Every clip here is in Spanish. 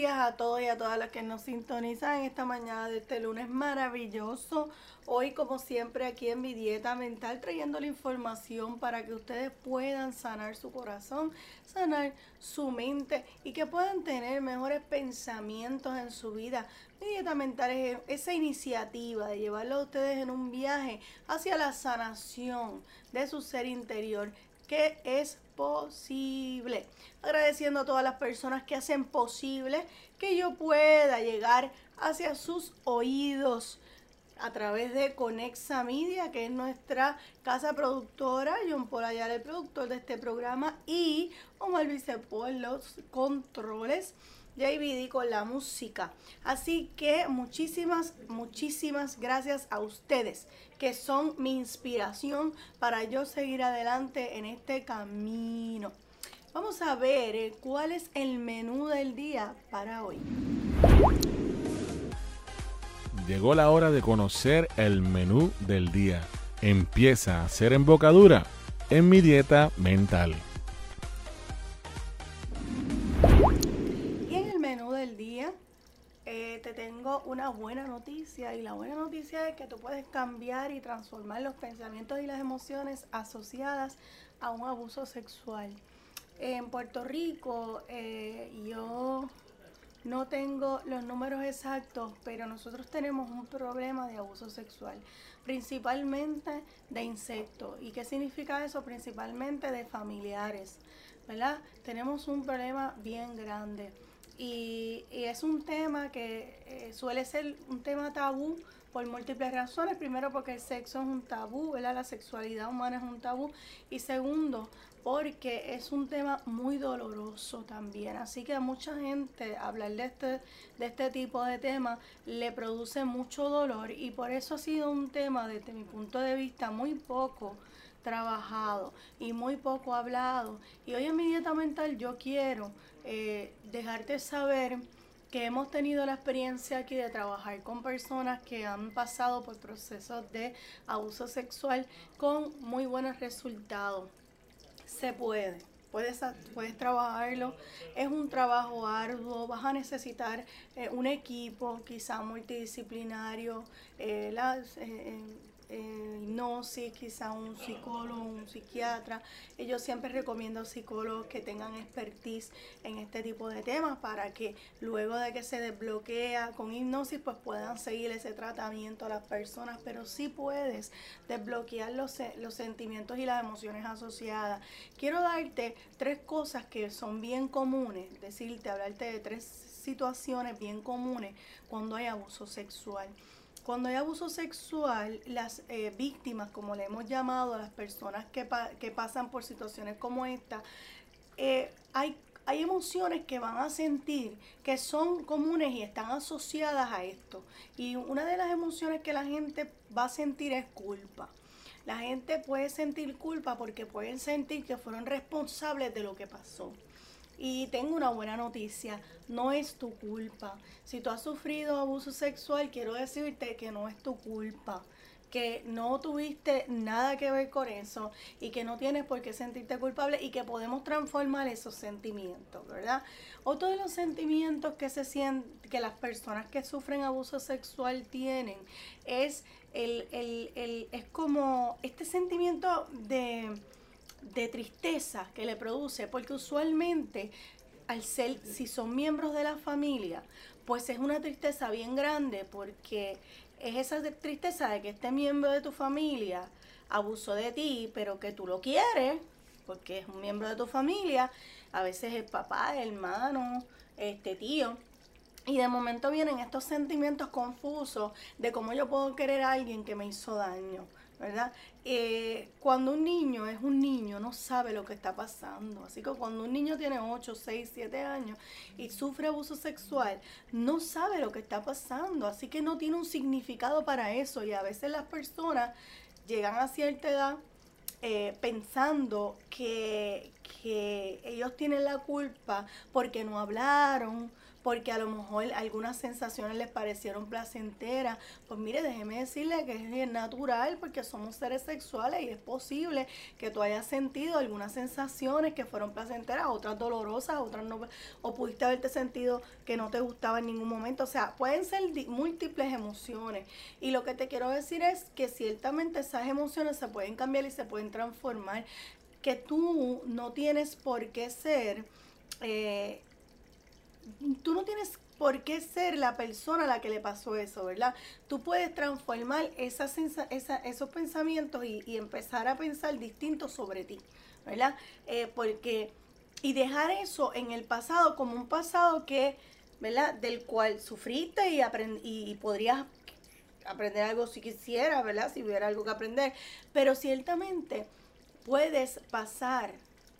días a todos y a todas las que nos sintonizan en esta mañana de este lunes maravilloso. Hoy, como siempre, aquí en mi dieta mental, trayendo la información para que ustedes puedan sanar su corazón, sanar su mente y que puedan tener mejores pensamientos en su vida. Mi dieta mental es esa iniciativa de llevarlo a ustedes en un viaje hacia la sanación de su ser interior que es posible. Agradeciendo a todas las personas que hacen posible que yo pueda llegar hacia sus oídos a través de Conexa Media, que es nuestra casa productora, John Paul el productor de este programa, y Omar por los controles. JBD con la música. Así que muchísimas, muchísimas gracias a ustedes que son mi inspiración para yo seguir adelante en este camino. Vamos a ver eh, cuál es el menú del día para hoy. Llegó la hora de conocer el menú del día. Empieza a ser embocadura en mi dieta mental. Buena noticia y la buena noticia es que tú puedes cambiar y transformar los pensamientos y las emociones asociadas a un abuso sexual. En Puerto Rico eh, yo no tengo los números exactos, pero nosotros tenemos un problema de abuso sexual, principalmente de insectos. ¿Y qué significa eso? Principalmente de familiares, ¿verdad? Tenemos un problema bien grande. Y, es un tema que eh, suele ser un tema tabú por múltiples razones. Primero porque el sexo es un tabú, ¿verdad? La sexualidad humana es un tabú. Y segundo, porque es un tema muy doloroso también. Así que a mucha gente hablar de este, de este tipo de temas le produce mucho dolor y por eso ha sido un tema desde mi punto de vista muy poco trabajado y muy poco hablado. Y hoy en mi dieta mental yo quiero eh, dejarte saber que hemos tenido la experiencia aquí de trabajar con personas que han pasado por procesos de abuso sexual con muy buenos resultados. Se puede. Puedes, puedes trabajarlo, es un trabajo arduo, vas a necesitar eh, un equipo quizá multidisciplinario, eh, eh, hipnosis, quizá un psicólogo, un psiquiatra. Yo siempre recomiendo psicólogos que tengan expertise en este tipo de temas para que luego de que se desbloquea con hipnosis, pues puedan seguir ese tratamiento a las personas. Pero sí puedes desbloquear los, los sentimientos y las emociones asociadas. Quiero darte tres cosas que son bien comunes, decirte, hablarte de tres situaciones bien comunes cuando hay abuso sexual. Cuando hay abuso sexual, las eh, víctimas, como le hemos llamado las personas que, que pasan por situaciones como esta, eh, hay, hay emociones que van a sentir que son comunes y están asociadas a esto. Y una de las emociones que la gente va a sentir es culpa. La gente puede sentir culpa porque pueden sentir que fueron responsables de lo que pasó. Y tengo una buena noticia, no es tu culpa. Si tú has sufrido abuso sexual, quiero decirte que no es tu culpa que no tuviste nada que ver con eso y que no tienes por qué sentirte culpable y que podemos transformar esos sentimientos, ¿verdad? Otro de los sentimientos que se sienten, que las personas que sufren abuso sexual tienen es el, el, el es como este sentimiento de de tristeza que le produce, porque usualmente al ser, si son miembros de la familia, pues es una tristeza bien grande porque es esa tristeza de que este miembro de tu familia abusó de ti, pero que tú lo quieres, porque es un miembro de tu familia, a veces el papá, hermano, este tío. Y de momento vienen estos sentimientos confusos de cómo yo puedo querer a alguien que me hizo daño. ¿Verdad? Eh, cuando un niño es un niño, no sabe lo que está pasando. Así que cuando un niño tiene 8, 6, 7 años y sufre abuso sexual, no sabe lo que está pasando. Así que no tiene un significado para eso. Y a veces las personas llegan a cierta edad eh, pensando que, que ellos tienen la culpa porque no hablaron, porque a lo mejor algunas sensaciones les parecieron placenteras. Pues mire, déjeme decirle que es natural porque somos seres sexuales y es posible que tú hayas sentido algunas sensaciones que fueron placenteras, otras dolorosas, otras no, o pudiste haberte sentido que no te gustaba en ningún momento. O sea, pueden ser múltiples emociones. Y lo que te quiero decir es que ciertamente esas emociones se pueden cambiar y se pueden transformar. Que tú no tienes por qué ser eh, tú no tienes por qué ser la persona a la que le pasó eso, ¿verdad? Tú puedes transformar esos pensamientos y, empezar a pensar distinto sobre ti, ¿verdad? Eh, porque, y dejar eso en el pasado como un pasado que, ¿verdad? Del cual sufriste y, y podrías aprender algo si quisiera, ¿verdad? Si hubiera algo que aprender, pero ciertamente puedes pasar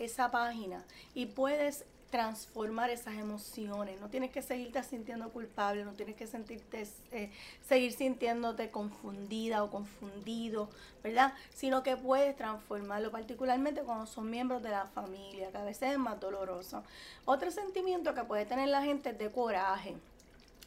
esa página y puedes transformar esas emociones. No tienes que seguirte sintiendo culpable, no tienes que sentirte, eh, seguir sintiéndote confundida o confundido, ¿verdad? Sino que puedes transformarlo, particularmente cuando son miembros de la familia, que a veces es más doloroso. Otro sentimiento que puede tener la gente es de coraje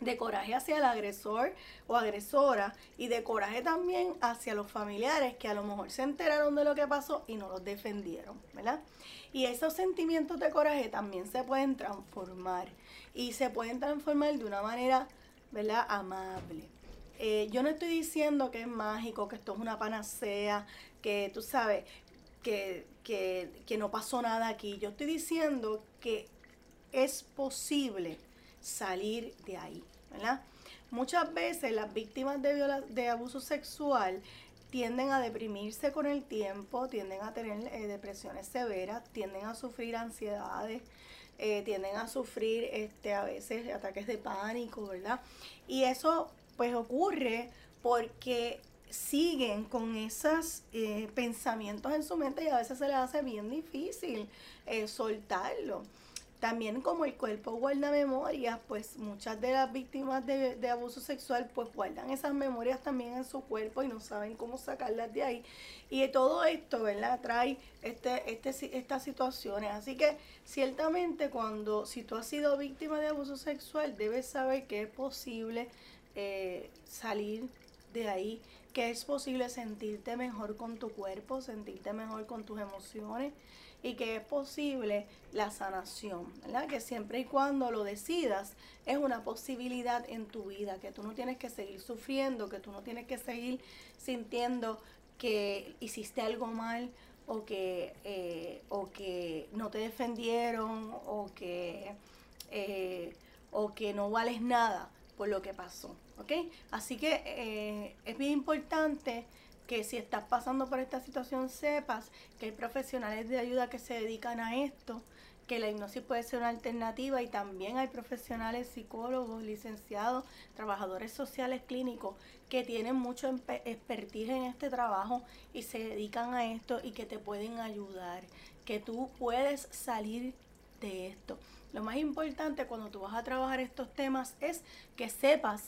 de coraje hacia el agresor o agresora y de coraje también hacia los familiares que a lo mejor se enteraron de lo que pasó y no los defendieron, ¿verdad? Y esos sentimientos de coraje también se pueden transformar y se pueden transformar de una manera, ¿verdad? Amable. Eh, yo no estoy diciendo que es mágico, que esto es una panacea, que tú sabes, que, que, que no pasó nada aquí. Yo estoy diciendo que es posible salir de ahí, ¿verdad? Muchas veces las víctimas de, de abuso sexual tienden a deprimirse con el tiempo, tienden a tener eh, depresiones severas, tienden a sufrir ansiedades, eh, tienden a sufrir este, a veces ataques de pánico, ¿verdad? Y eso pues ocurre porque siguen con esos eh, pensamientos en su mente y a veces se les hace bien difícil soltarlo. También como el cuerpo guarda memorias, pues muchas de las víctimas de, abuso sexual pues guardan esas memorias también en su cuerpo y no saben cómo sacarlas de ahí. Y todo esto, ¿verdad? Trae este, este, estas situaciones. Así que ciertamente cuando, si tú has sido víctima de abuso sexual, debes saber que es posible eh, salir de ahí, que es posible sentirte mejor con tu cuerpo, sentirte mejor con tus emociones y que es posible la sanación, ¿verdad? Que siempre y cuando lo decidas es una posibilidad en tu vida, que tú no tienes que seguir sufriendo, que tú no tienes que seguir sintiendo que hiciste algo mal o que, eh, o que no te defendieron o que, eh, o que no vales nada por lo que pasó, ¿ok? Así que eh, es bien importante que si estás pasando por esta situación sepas que hay profesionales de ayuda que se dedican a esto, que la hipnosis puede ser una alternativa y también hay profesionales psicólogos, licenciados, trabajadores sociales clínicos que tienen mucho expertise en este trabajo y se dedican a esto y que te pueden ayudar, que tú puedes salir de esto. Lo más importante cuando tú vas a trabajar estos temas es que sepas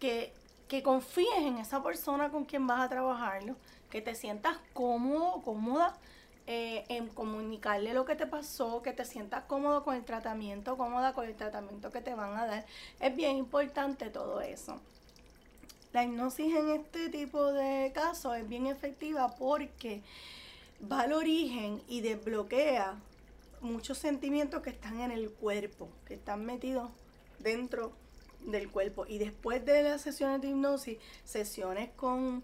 que que confíes en esa persona con quien vas a trabajarlo, que te sientas cómodo, cómoda eh, en comunicarle lo que te pasó, que te sientas cómodo con el tratamiento, cómoda con el tratamiento que te van a dar. Es bien importante todo eso. La hipnosis en este tipo de casos es bien efectiva porque va al origen y desbloquea muchos sentimientos que están en el cuerpo, que están metidos dentro del cuerpo. Y después de las sesiones de hipnosis, sesiones con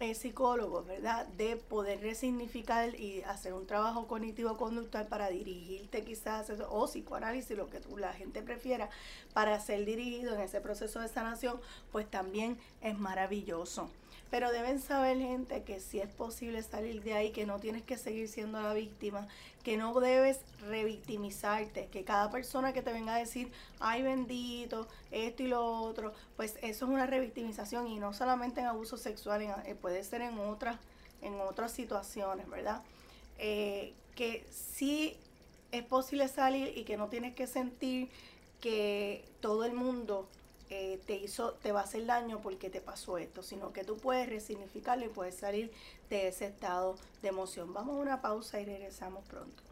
eh, psicólogos, ¿verdad? De poder resignificar y hacer un trabajo cognitivo-conductual para dirigirte quizás, o psicoanálisis, lo que la gente prefiera, para ser dirigido en ese proceso de sanación, pues también es maravilloso. Pero deben saber, gente, que si es posible salir de ahí, que no tienes que seguir siendo la víctima, que no debes revictimizarte, que cada persona que te venga a decir, ay bendito, esto y lo otro, pues eso es una revictimización y no solamente en abuso sexual, eh, puede ser en otras, en otras situaciones, ¿verdad? Eh, que sí es posible salir y que no tienes que sentir que todo el mundo eh, te hizo, te va a hacer daño porque te pasó esto, sino que tú puedes resignificarlo y puedes salir de ese estado de emoción. Vamos a una pausa y regresamos pronto.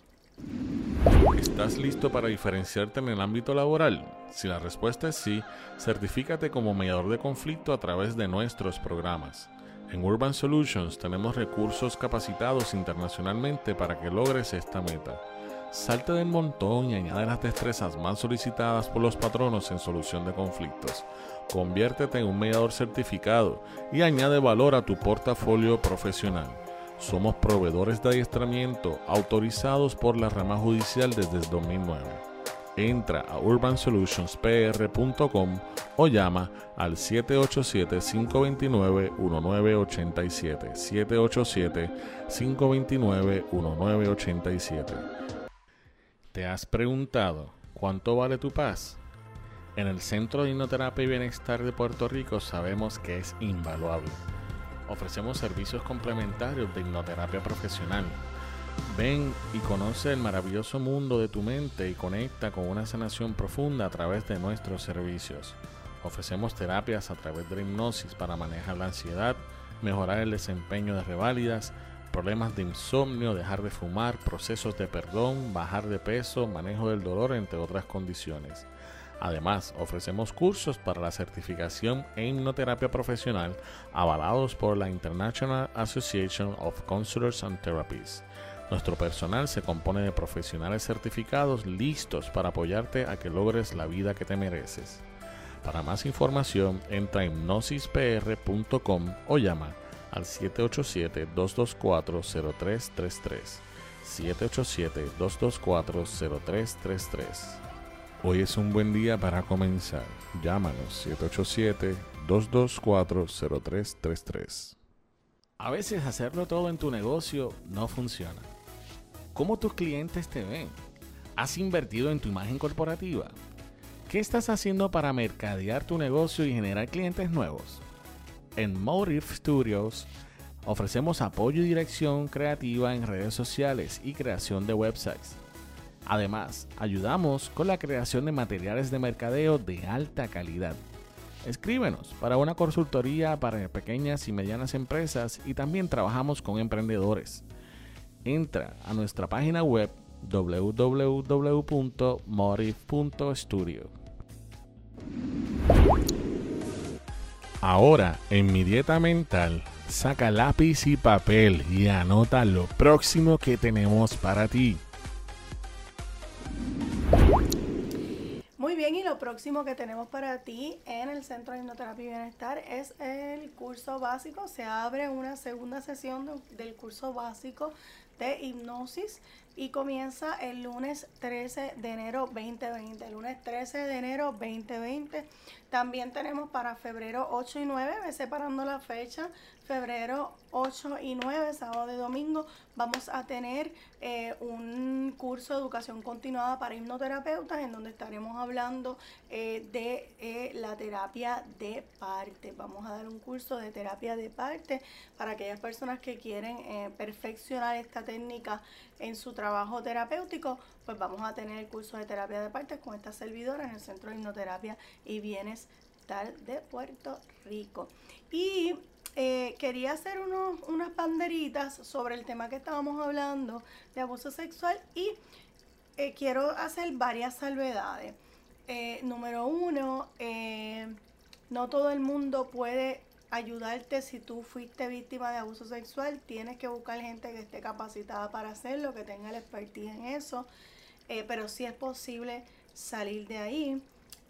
¿Estás listo para diferenciarte en el ámbito laboral? Si la respuesta es sí, certifícate como mediador de conflicto a través de nuestros programas. En Urban Solutions tenemos recursos capacitados internacionalmente para que logres esta meta. Salte del montón y añade las destrezas más solicitadas por los patronos en solución de conflictos. Conviértete en un mediador certificado y añade valor a tu portafolio profesional. Somos proveedores de adiestramiento autorizados por la rama judicial desde el 2009. Entra a urbansolutionspr.com o llama al 787-529-1987. 787-529-1987. ¿Te has preguntado cuánto vale tu paz? En el Centro de Hipnoterapia y Bienestar de Puerto Rico sabemos que es invaluable ofrecemos servicios complementarios de hipnoterapia profesional. Ven y conoce el maravilloso mundo de tu mente y conecta con una sanación profunda a través de nuestros servicios. Ofrecemos terapias a través de la hipnosis para manejar la ansiedad, mejorar el desempeño de reválidas, problemas de insomnio, dejar de fumar, procesos de perdón, bajar de peso, manejo del dolor, entre otras condiciones. Además, ofrecemos cursos para la certificación en hipnoterapia profesional avalados por la International Association of Counselors and Therapists. Nuestro personal se compone de profesionales certificados listos para apoyarte a que logres la vida que te mereces. Para más información, entra en hipnosispr.com o llama al 787-224-0333. 787-224-0333. Hoy es un buen día para comenzar. Llámanos 787-224-0333. A veces hacerlo todo en tu negocio no funciona. ¿Cómo tus clientes te ven? ¿Has invertido en tu imagen corporativa? ¿Qué estás haciendo para mercadear tu negocio y generar clientes nuevos? En Motive Studios ofrecemos apoyo y dirección creativa en redes sociales y creación de websites Además, ayudamos con la creación de materiales de mercadeo de alta calidad. Escríbenos para una consultoría para pequeñas y medianas empresas y también trabajamos con emprendedores. Entra a nuestra página web www.motive.studio. Ahora, en mi dieta mental, saca lápiz y papel y anota lo próximo que tenemos para ti. Muy bien, y lo próximo que tenemos para ti en el Centro de Hipnoterapia y Bienestar es el curso básico. Se abre una segunda sesión del curso básico de hipnosis y comienza el lunes 13 de enero 2020. El lunes 13 de enero 2020. También tenemos para febrero 8 y 9, separando la fecha, febrero 8 y 9, sábado y domingo, vamos a tener eh, un curso de educación continuada para hipnoterapeutas en donde estaremos hablando eh, de eh, la terapia de parte. Vamos a dar un curso de terapia de parte para aquellas personas que quieren perfeccionar esta técnica en su trabajo terapéutico, pues vamos a tener el curso de terapia de parte con esta servidora en el Centro de Hipnoterapia y Bienestar de Puerto Rico. Y eh, quería hacer unas banderitas sobre el tema que estábamos hablando de abuso sexual y eh, quiero hacer varias salvedades. Eh, número uno, no todo el mundo puede ayudarte si tú fuiste víctima de abuso sexual. Tienes que buscar gente que esté capacitada para hacerlo, que tenga el expertise en eso. pero sí es posible salir de ahí.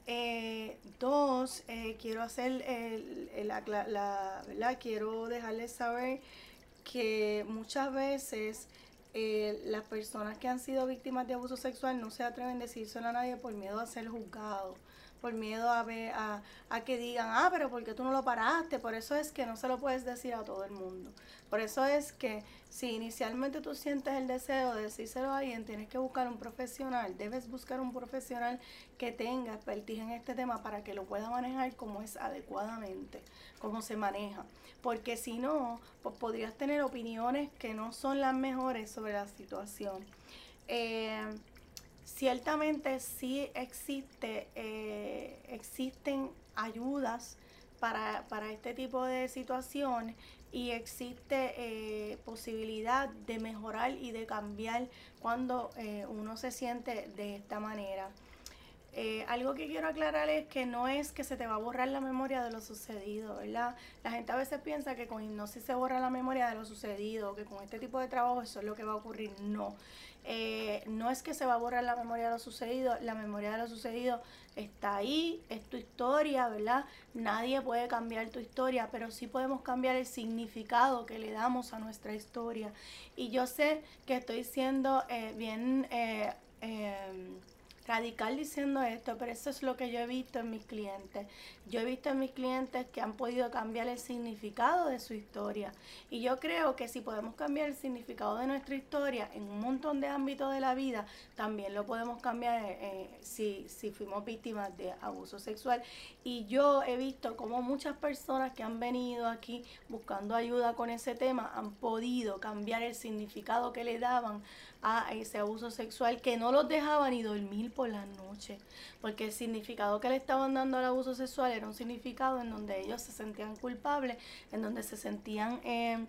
Eh, dos, eh, quiero hacer la, ¿verdad? Quiero dejarles saber que muchas veces eh, las personas que han sido víctimas de abuso sexual no se atreven a decírselo a nadie por miedo a ser juzgados por miedo a, ver, a, que digan, ah, pero ¿por qué tú no lo paraste? Por eso es que no se lo puedes decir a todo el mundo. Por eso es que si inicialmente tú sientes el deseo de decírselo a alguien, tienes que buscar un profesional, debes buscar un profesional que tenga expertise en este tema para que lo pueda manejar como es adecuadamente, como se maneja. Porque si no, pues podrías tener opiniones que no son las mejores sobre la situación. Eh, ciertamente sí existe, eh, existen ayudas para, para, este tipo de situaciones y existe eh, posibilidad de mejorar y de cambiar cuando eh, uno se siente de esta manera. Eh, algo que quiero aclarar es que no es que se te va a borrar la memoria de lo sucedido, ¿verdad? La gente a veces piensa que con hipnosis se borra la memoria de lo sucedido, que con este tipo de trabajo eso es lo que va a ocurrir. No, eh, no es que se va a borrar la memoria de lo sucedido, la memoria de lo sucedido está ahí, es tu historia, ¿verdad? Nadie puede cambiar tu historia, pero sí podemos cambiar el significado que le damos a nuestra historia. Y yo sé que estoy siendo eh, bien... Radical diciendo esto, pero eso es lo que yo he visto en mis clientes. Yo he visto en mis clientes que han podido cambiar el significado de su historia. Y yo creo que si podemos cambiar el significado de nuestra historia en un montón de ámbitos de la vida, también lo podemos cambiar eh, si, si fuimos víctimas de abuso sexual. Y yo he visto como muchas personas que han venido aquí buscando ayuda con ese tema han podido cambiar el significado que le daban a ese abuso sexual que no los dejaba ni dormir por la noche, porque el significado que le estaban dando al abuso sexual era un significado en donde ellos se sentían culpables, en donde se sentían... Eh,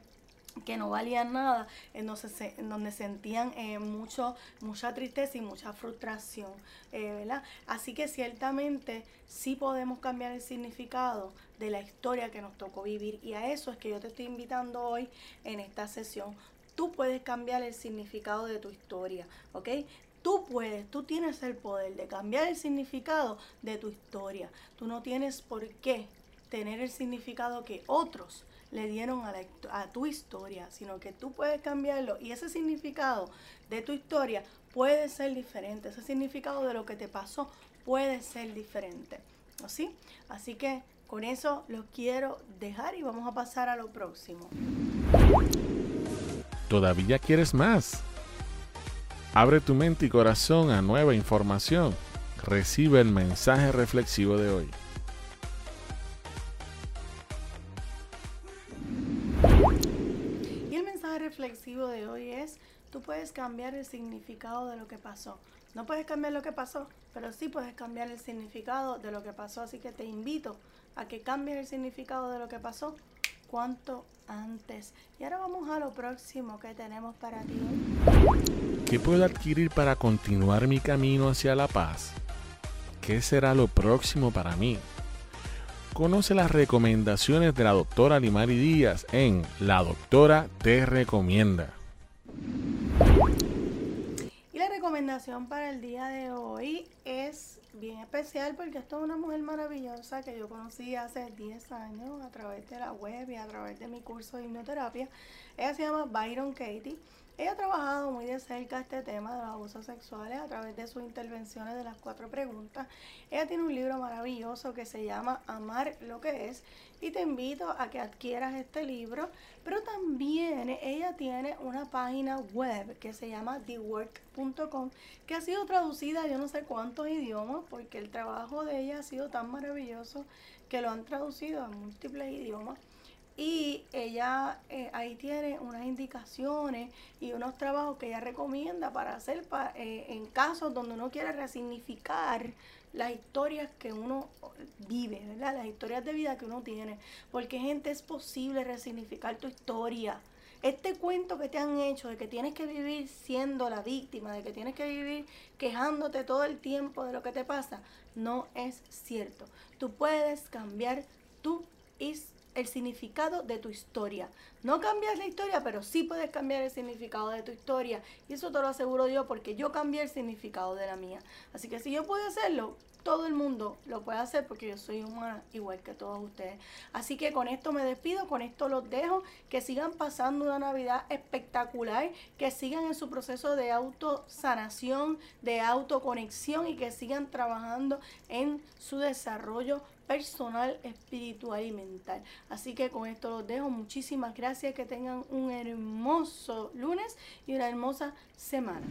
que no valían nada, en donde, se, en donde sentían eh, mucho, mucha tristeza y mucha frustración, eh, ¿verdad? Así que ciertamente sí podemos cambiar el significado de la historia que nos tocó vivir y a eso es que yo te estoy invitando hoy en esta sesión tú puedes cambiar el significado de tu historia, ¿ok? Tú puedes, tú tienes el poder de cambiar el significado de tu historia. Tú no tienes por qué tener el significado que otros le dieron a, tu historia, sino que tú puedes cambiarlo y ese significado de tu historia puede ser diferente, ese significado de lo que te pasó puede ser diferente, ¿así? Así que con eso los quiero dejar y vamos a pasar a lo próximo. ¿Todavía quieres más? Abre tu mente y corazón a nueva información. Recibe el mensaje reflexivo de hoy. Y el mensaje reflexivo de hoy es, tú puedes cambiar el significado de lo que pasó. No puedes cambiar lo que pasó, pero sí puedes cambiar el significado de lo que pasó. Así que te invito a que cambies el significado de lo que pasó cuanto antes. Y ahora vamos a lo próximo que tenemos para ti ¿Qué puedo adquirir para continuar mi camino hacia la paz? ¿Qué será lo próximo para mí? Conoce las recomendaciones de la doctora Limari Díaz en La Doctora Te Recomienda. Recomendación para el día de hoy es bien especial porque esto es una mujer maravillosa que yo conocí hace 10 años a través de la web y a través de mi curso de hipnoterapia. Ella se llama Byron Katie. Ella ha trabajado muy de cerca este tema de los abusos sexuales a través de sus intervenciones de las cuatro preguntas. Ella tiene un libro maravilloso que se llama Amar lo que es y te invito a que adquieras este libro, pero también ella tiene una página web que se llama thework.com que ha sido traducida a yo no sé cuántos idiomas porque el trabajo de ella ha sido tan maravilloso que lo han traducido a múltiples idiomas. Y ella eh, ahí tiene unas indicaciones y unos trabajos que ella recomienda para hacer eh, en casos donde uno quiere resignificar las historias que uno vive, ¿verdad? Las historias de vida que uno tiene. Porque gente es posible resignificar tu historia. Este cuento que te han hecho de que tienes que vivir siendo la víctima, de que tienes que vivir quejándote todo el tiempo de lo que te pasa, no es cierto. Tú puedes cambiar tu historia el significado de tu historia. No cambias la historia, pero sí puedes cambiar el significado de tu historia. Y eso te lo aseguro yo porque yo cambié el significado de la mía. Así que si yo puedo hacerlo, todo el mundo lo puede hacer porque yo soy humana igual que todos ustedes. Así que con esto me despido, con esto los dejo, que sigan pasando una Navidad espectacular, que sigan en su proceso de autosanación, de autoconexión y que sigan trabajando en su desarrollo personal, espiritual y mental. Así que con esto los dejo. Muchísimas gracias. Que tengan un hermoso lunes y una hermosa semana.